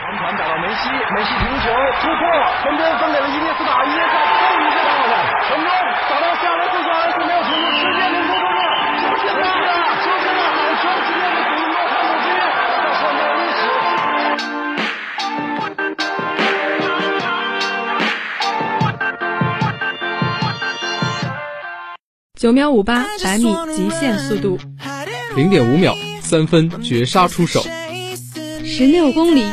长传打到梅西，梅西停球突破，传边分给了伊涅斯塔，伊涅斯塔终于接到了，传中打到夏雷斯，夏雷斯没有停住，直接凌空突破，出现了，出现了好长时间的古诺卡努基，在创造历史。九秒五八百米极限速度，零点五秒三分绝杀出手，十六公里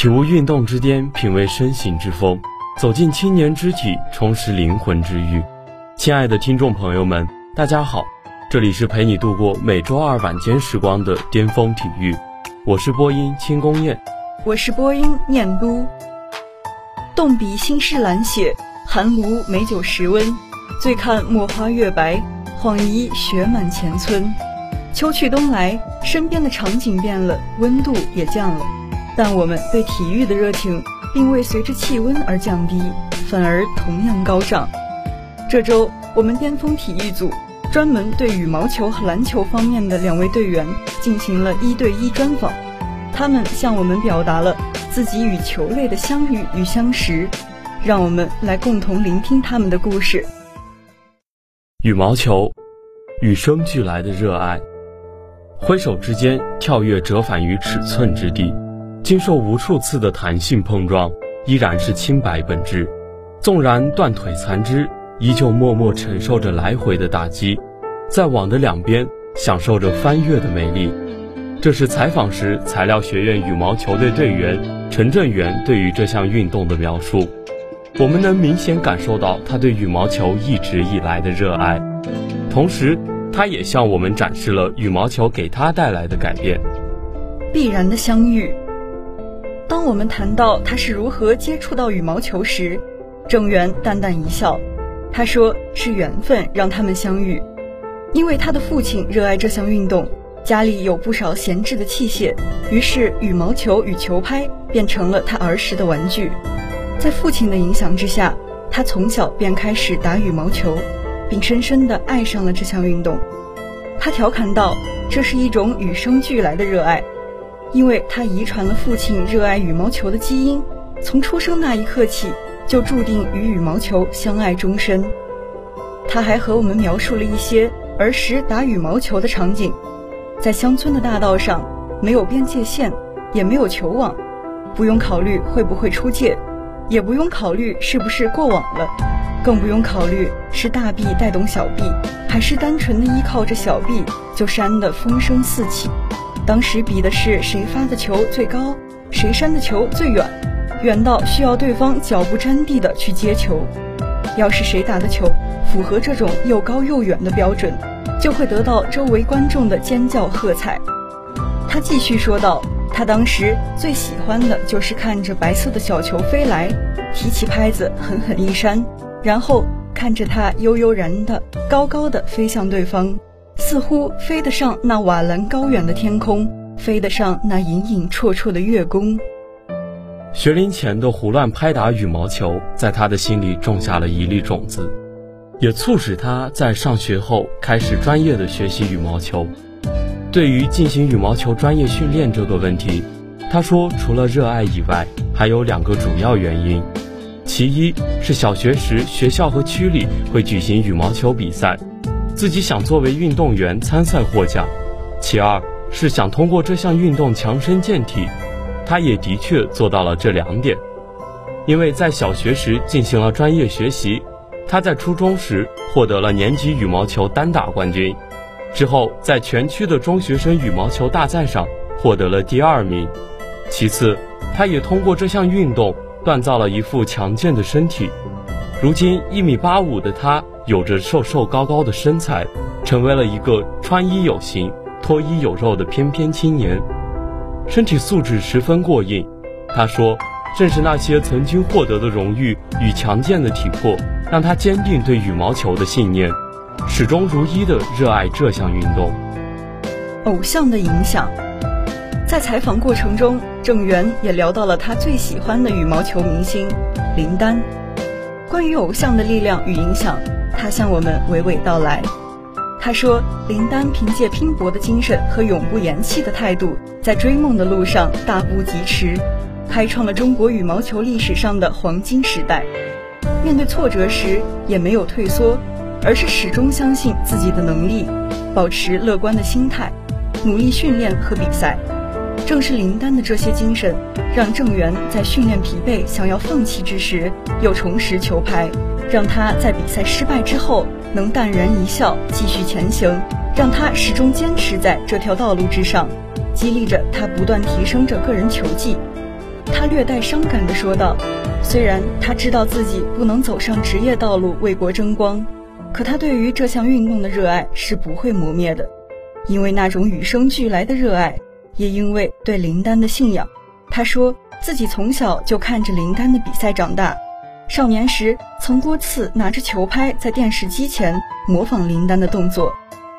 体悟运动之巅，品味身形之风，走进青年肢体，充实灵魂之欲。亲爱的听众朋友们，大家好，这里是陪你度过每周二晚间时光的巅峰体育，我是播音轻宫燕，我是播音念都。动笔心事懒写，寒炉美酒时温。醉看墨花月白，恍疑雪满前村。秋去冬来，身边的场景变了，温度也降了，但我们对体育的热情并未随着气温而降低，反而同样高涨。这周，我们巅峰体育组专门对羽毛球和篮球方面的两位队员进行了一对一专访，他们向我们表达了自己与球类的相遇与相识，让我们来共同聆听他们的故事。羽毛球，与生俱来的热爱，挥手之间跳跃折返于尺寸之地，经受无数次的弹性碰撞，依然是清白本质。纵然断腿残肢，依旧默默承受着来回的打击，在网的两边享受着翻越的美丽。这是采访时材料学院羽毛球队队员陈振元对于这项运动的描述。我们能明显感受到他对羽毛球一直以来的热爱，同时，他也向我们展示了羽毛球给他带来的改变。必然的相遇。当我们谈到他是如何接触到羽毛球时，郑源淡淡一笑，他说是缘分让他们相遇，因为他的父亲热爱这项运动，家里有不少闲置的器械，于是羽毛球与球拍变成了他儿时的玩具。在父亲的影响之下，他从小便开始打羽毛球，并深深地爱上了这项运动。他调侃道：“这是一种与生俱来的热爱，因为他遗传了父亲热爱羽毛球的基因，从出生那一刻起就注定与羽毛球相爱终身。”他还和我们描述了一些儿时打羽毛球的场景：在乡村的大道上，没有边界线，也没有球网，不用考虑会不会出界。也不用考虑是不是过网了，更不用考虑是大臂带动小臂，还是单纯的依靠着小臂就扇得风声四起。当时比的是谁发的球最高，谁扇的球最远，远到需要对方脚不沾地的去接球。要是谁打的球符合这种又高又远的标准，就会得到周围观众的尖叫喝彩。他继续说道。他当时最喜欢的就是看着白色的小球飞来，提起拍子狠狠一扇，然后看着它悠悠然的高高的飞向对方，似乎飞得上那瓦蓝高远的天空，飞得上那隐隐绰绰的月宫。学龄前的胡乱拍打羽毛球，在他的心里种下了一粒种子，也促使他在上学后开始专业的学习羽毛球。对于进行羽毛球专业训练这个问题，他说，除了热爱以外，还有两个主要原因。其一是小学时学校和区里会举行羽毛球比赛，自己想作为运动员参赛获奖；其二是想通过这项运动强身健体。他也的确做到了这两点，因为在小学时进行了专业学习，他在初中时获得了年级羽毛球单打冠军。之后，在全区的中学生羽毛球大赛上获得了第二名。其次，他也通过这项运动锻造了一副强健的身体。如今，一米八五的他有着瘦瘦高高的身材，成为了一个穿衣有型、脱衣有肉的翩翩青年，身体素质十分过硬。他说：“正是那些曾经获得的荣誉与强健的体魄，让他坚定对羽毛球的信念，始终如一的热爱这项运动。偶像的影响，在采访过程中，郑源也聊到了他最喜欢的羽毛球明星林丹。关于偶像的力量与影响，他向我们娓娓道来。他说：“林丹凭借拼搏的精神和永不言弃的态度，在追梦的路上大步疾驰，开创了中国羽毛球历史上的黄金时代。面对挫折时也没有退缩，而是始终相信自己的能力，保持乐观的心态，努力训练和比赛。正是林丹的这些精神，让郑源在训练疲惫、想要放弃之时，又重拾球拍，让他在比赛失败之后。”能淡然一笑，继续前行，让他始终坚持在这条道路之上，激励着他不断提升着个人球技。他略带伤感地说道：“虽然他知道自己不能走上职业道路为国争光，可他对于这项运动的热爱是不会磨灭的，因为那种与生俱来的热爱，也因为对林丹的信仰。”他说自己从小就看着林丹的比赛长大。少年时曾多次拿着球拍在电视机前模仿林丹的动作，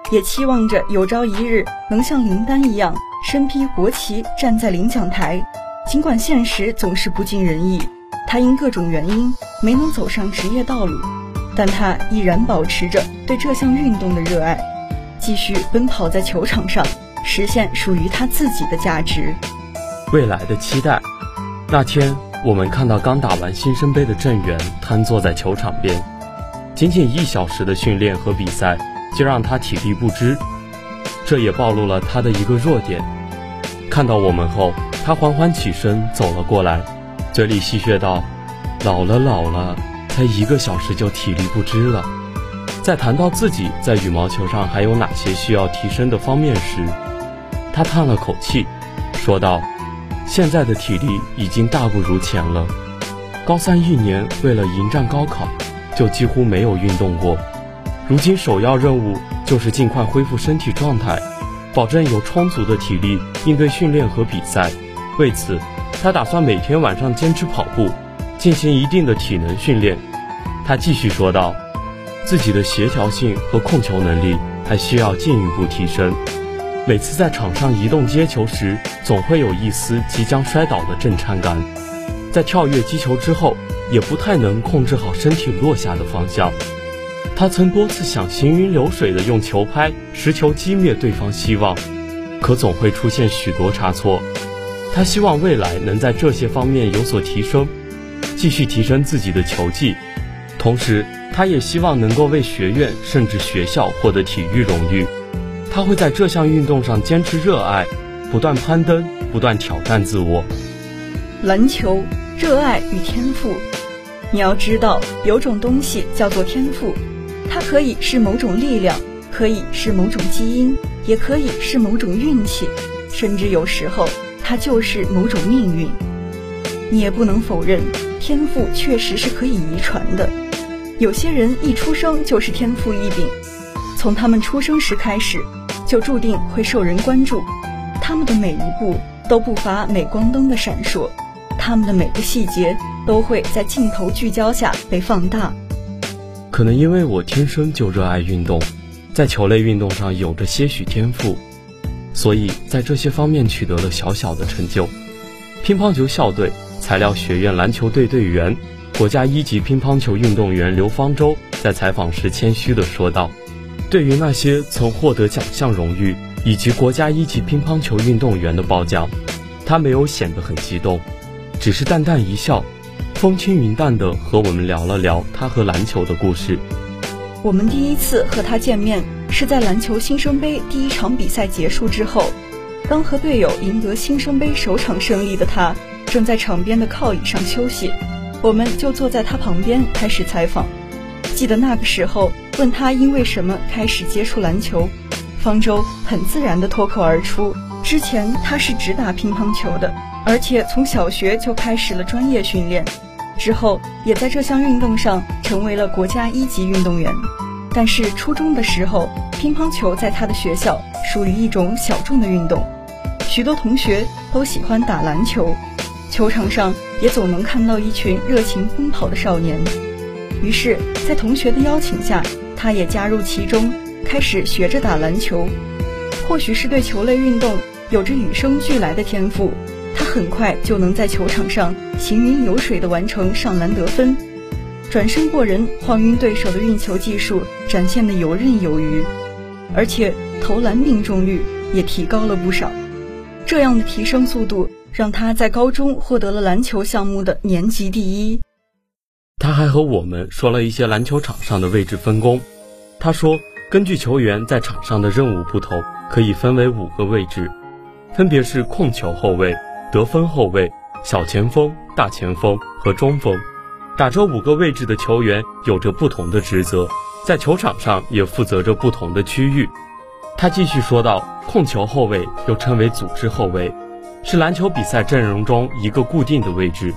也期望着有朝一日能像林丹一样身披国旗站在领奖台。尽管现实总是不尽人意，他因各种原因没能走上职业道路，但他依然保持着对这项运动的热爱，继续奔跑在球场上，实现属于他自己的价值。未来的期待，那天。我们看到刚打完新生杯的郑源瘫坐在球场边，仅仅一小时的训练和比赛就让他体力不支，这也暴露了他的一个弱点。看到我们后，他缓缓起身走了过来，嘴里戏谑道：“老了老了，才一个小时就体力不支了。”在谈到自己在羽毛球上还有哪些需要提升的方面时，他叹了口气，说道。现在的体力已经大不如前了。高三一年，为了迎战高考，就几乎没有运动过。如今首要任务就是尽快恢复身体状态，保证有充足的体力应对训练和比赛。为此，他打算每天晚上坚持跑步，进行一定的体能训练。他继续说道：“自己的协调性和控球能力还需要进一步提升。”每次在场上移动接球时，总会有一丝即将摔倒的震颤感。在跳跃击球之后，也不太能控制好身体落下的方向。他曾多次想行云流水地用球拍实球击灭对方希望，可总会出现许多差错。他希望未来能在这些方面有所提升，继续提升自己的球技。同时，他也希望能够为学院甚至学校获得体育荣誉。他会在这项运动上坚持热爱，不断攀登，不断挑战自我。篮球，热爱与天赋。你要知道，有种东西叫做天赋，它可以是某种力量，可以是某种基因，也可以是某种运气，甚至有时候它就是某种命运。你也不能否认，天赋确实是可以遗传的。有些人一出生就是天赋异禀，从他们出生时开始。就注定会受人关注，他们的每一步都不乏镁光灯的闪烁，他们的每个细节都会在镜头聚焦下被放大。可能因为我天生就热爱运动，在球类运动上有着些许天赋，所以在这些方面取得了小小的成就。乒乓球校队材料学院篮球队队员、国家一级乒乓球运动员刘方舟在采访时谦虚地说道。对于那些曾获得奖项荣誉以及国家一级乒乓球运动员的褒奖，他没有显得很激动，只是淡淡一笑，风轻云淡地和我们聊了聊他和篮球的故事。我们第一次和他见面是在篮球新生杯第一场比赛结束之后，刚和队友赢得新生杯首场胜利的他正在场边的靠椅上休息，我们就坐在他旁边开始采访。记得那个时候。问他因为什么开始接触篮球，方舟很自然地脱口而出：之前他是只打乒乓球的，而且从小学就开始了专业训练，之后也在这项运动上成为了国家一级运动员。但是初中的时候，乒乓球在他的学校属于一种小众的运动，许多同学都喜欢打篮球，球场上也总能看到一群热情奔跑的少年。于是，在同学的邀请下，他也加入其中，开始学着打篮球。或许是对球类运动有着与生俱来的天赋，他很快就能在球场上行云流水地完成上篮得分，转身过人、晃晕对手的运球技术展现得游刃有余，而且投篮命中率也提高了不少。这样的提升速度让他在高中获得了篮球项目的年级第一。他还和我们说了一些篮球场上的位置分工。他说，根据球员在场上的任务不同，可以分为五个位置，分别是控球后卫、得分后卫、小前锋、大前锋和中锋。打这五个位置的球员有着不同的职责，在球场上也负责着不同的区域。他继续说道，控球后卫又称为组织后卫，是篮球比赛阵容中一个固定的位置。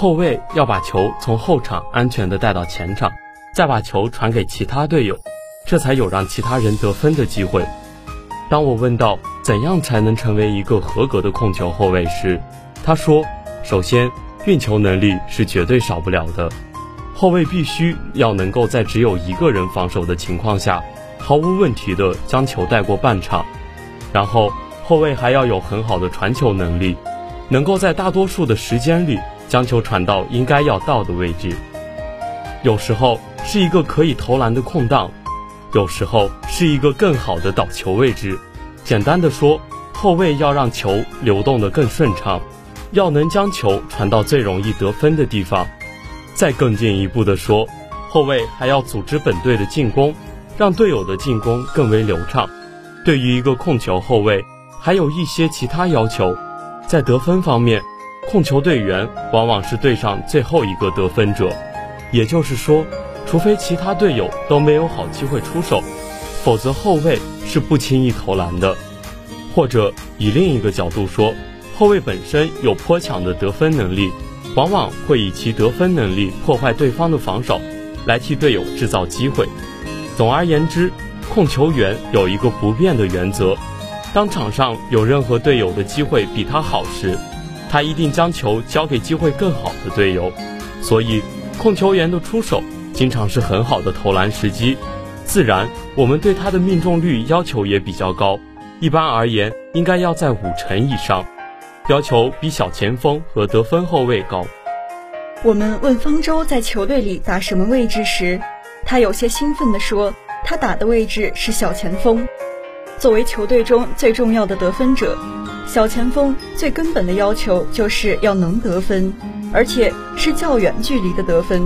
后卫要把球从后场安全地带到前场，再把球传给其他队友，这才有让其他人得分的机会。当我问到怎样才能成为一个合格的控球后卫时，他说：“首先，运球能力是绝对少不了的。后卫必须要能够在只有一个人防守的情况下，毫无问题地将球带过半场。然后，后卫还要有很好的传球能力，能够在大多数的时间里。”将球传到应该要到的位置，有时候是一个可以投篮的空档，有时候是一个更好的导球位置。简单的说，后卫要让球流动的更顺畅，要能将球传到最容易得分的地方。再更进一步的说，后卫还要组织本队的进攻，让队友的进攻更为流畅。对于一个控球后卫，还有一些其他要求，在得分方面。控球队员往往是队上最后一个得分者，也就是说，除非其他队友都没有好机会出手，否则后卫是不轻易投篮的。或者以另一个角度说，后卫本身有颇强的得分能力，往往会以其得分能力破坏对方的防守，来替队友制造机会。总而言之，控球员有一个不变的原则：当场上有任何队友的机会比他好时。他一定将球交给机会更好的队友，所以控球员的出手经常是很好的投篮时机。自然，我们对他的命中率要求也比较高，一般而言应该要在五成以上，要求比小前锋和得分后卫高。我们问方舟在球队里打什么位置时，他有些兴奋地说：“他打的位置是小前锋，作为球队中最重要的得分者。”小前锋最根本的要求就是要能得分，而且是较远距离的得分。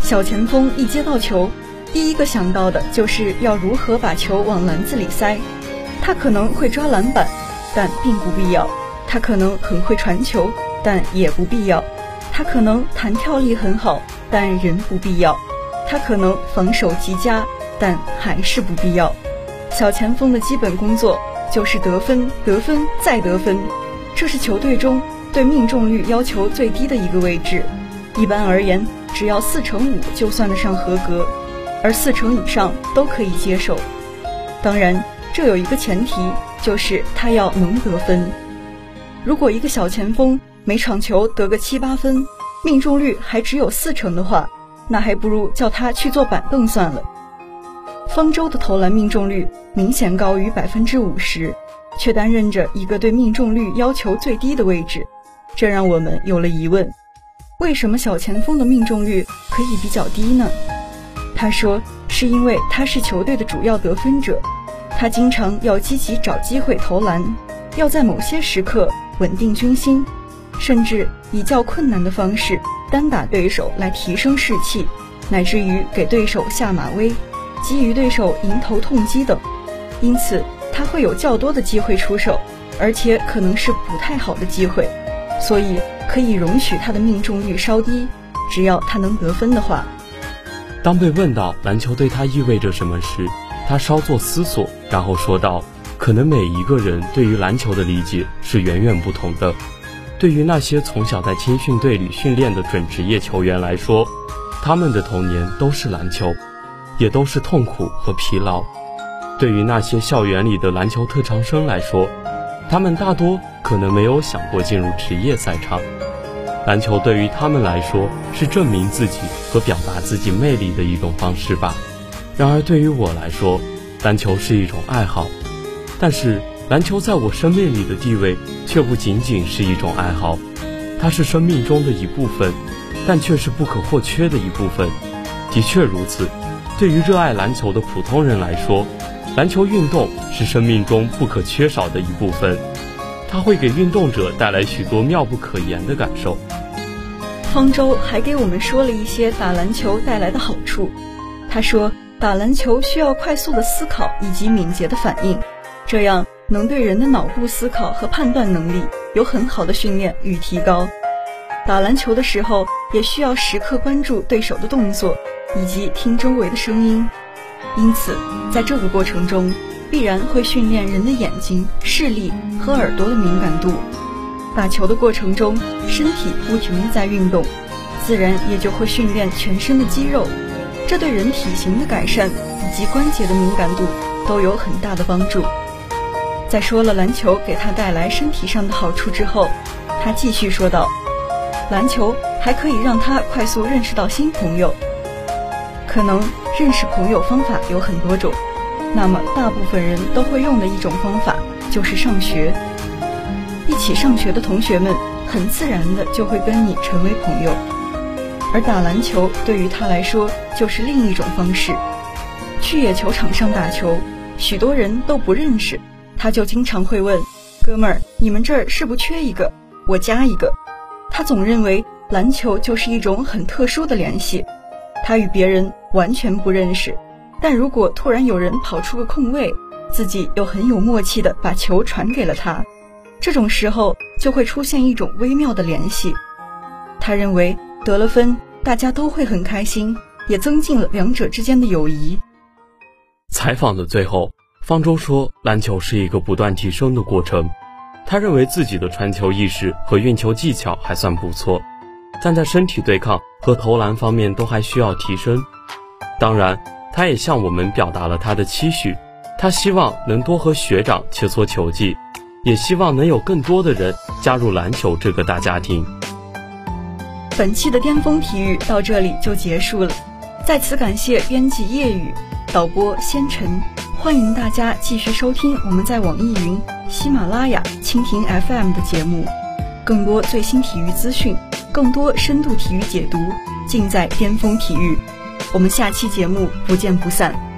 小前锋一接到球，第一个想到的就是要如何把球往篮子里塞。他可能会抓篮板，但并不必要；他可能很会传球，但也不必要；他可能弹跳力很好，但人不必要；他可能防守极佳，但还是不必要。小前锋的基本工作。就是得分，得分再得分，这是球队中对命中率要求最低的一个位置。一般而言，只要四成五就算得上合格，而四成以上都可以接受。当然，这有一个前提，就是他要能得分。如果一个小前锋每场球得个七八分，命中率还只有四成的话，那还不如叫他去坐板凳算了。方舟的投篮命中率明显高于百分之五十，却担任着一个对命中率要求最低的位置，这让我们有了疑问：为什么小前锋的命中率可以比较低呢？他说，是因为他是球队的主要得分者，他经常要积极找机会投篮，要在某些时刻稳定军心，甚至以较困难的方式单打对手来提升士气，乃至于给对手下马威。给予对手迎头痛击等，因此他会有较多的机会出手，而且可能是不太好的机会，所以可以容许他的命中率稍低，只要他能得分的话。当被问到篮球对他意味着什么时，他稍作思索，然后说道：“可能每一个人对于篮球的理解是远远不同的。对于那些从小在青训队里训练的准职业球员来说，他们的童年都是篮球。”也都是痛苦和疲劳。对于那些校园里的篮球特长生来说，他们大多可能没有想过进入职业赛场。篮球对于他们来说是证明自己和表达自己魅力的一种方式吧。然而对于我来说，篮球是一种爱好。但是篮球在我生命里的地位却不仅仅是一种爱好，它是生命中的一部分，但却是不可或缺的一部分。的确如此，对于热爱篮球的普通人来说，篮球运动是生命中不可缺少的一部分。它会给运动者带来许多妙不可言的感受。方舟还给我们说了一些打篮球带来的好处。他说，打篮球需要快速的思考以及敏捷的反应，这样能对人的脑部思考和判断能力有很好的训练与提高。打篮球的时候也需要时刻关注对手的动作以及听周围的声音，因此在这个过程中。必然会训练人的眼睛、视力和耳朵的敏感度。打球的过程中，身体不停地在运动，自然也就会训练全身的肌肉，这对人体型的改善以及关节的敏感度都有很大的帮助。在说了篮球给他带来身体上的好处之后，他继续说道：“篮球还可以让他快速认识到新朋友。可能认识朋友方法有很多种。”那么，大部分人都会用的一种方法就是上学。一起上学的同学们，很自然的就会跟你成为朋友。而打篮球对于他来说，就是另一种方式。去野球场上打球，许多人都不认识，他就经常会问：“哥们儿，你们这儿是不缺一个？我加一个。”他总认为篮球就是一种很特殊的联系，他与别人完全不认识。但如果突然有人跑出个空位，自己又很有默契的把球传给了他，这种时候就会出现一种微妙的联系。他认为得了分，大家都会很开心，也增进了两者之间的友谊。采访的最后，方舟说，篮球是一个不断提升的过程。他认为自己的传球意识和运球技巧还算不错，但在身体对抗和投篮方面都还需要提升。当然。他也向我们表达了他的期许，他希望能多和学长切磋球技，也希望能有更多的人加入篮球这个大家庭。本期的巅峰体育到这里就结束了，在此感谢编辑叶雨、导播仙尘，欢迎大家继续收听我们在网易云、喜马拉雅、蜻蜓 FM 的节目，更多最新体育资讯，更多深度体育解读，尽在巅峰体育。我们下期节目不见不散。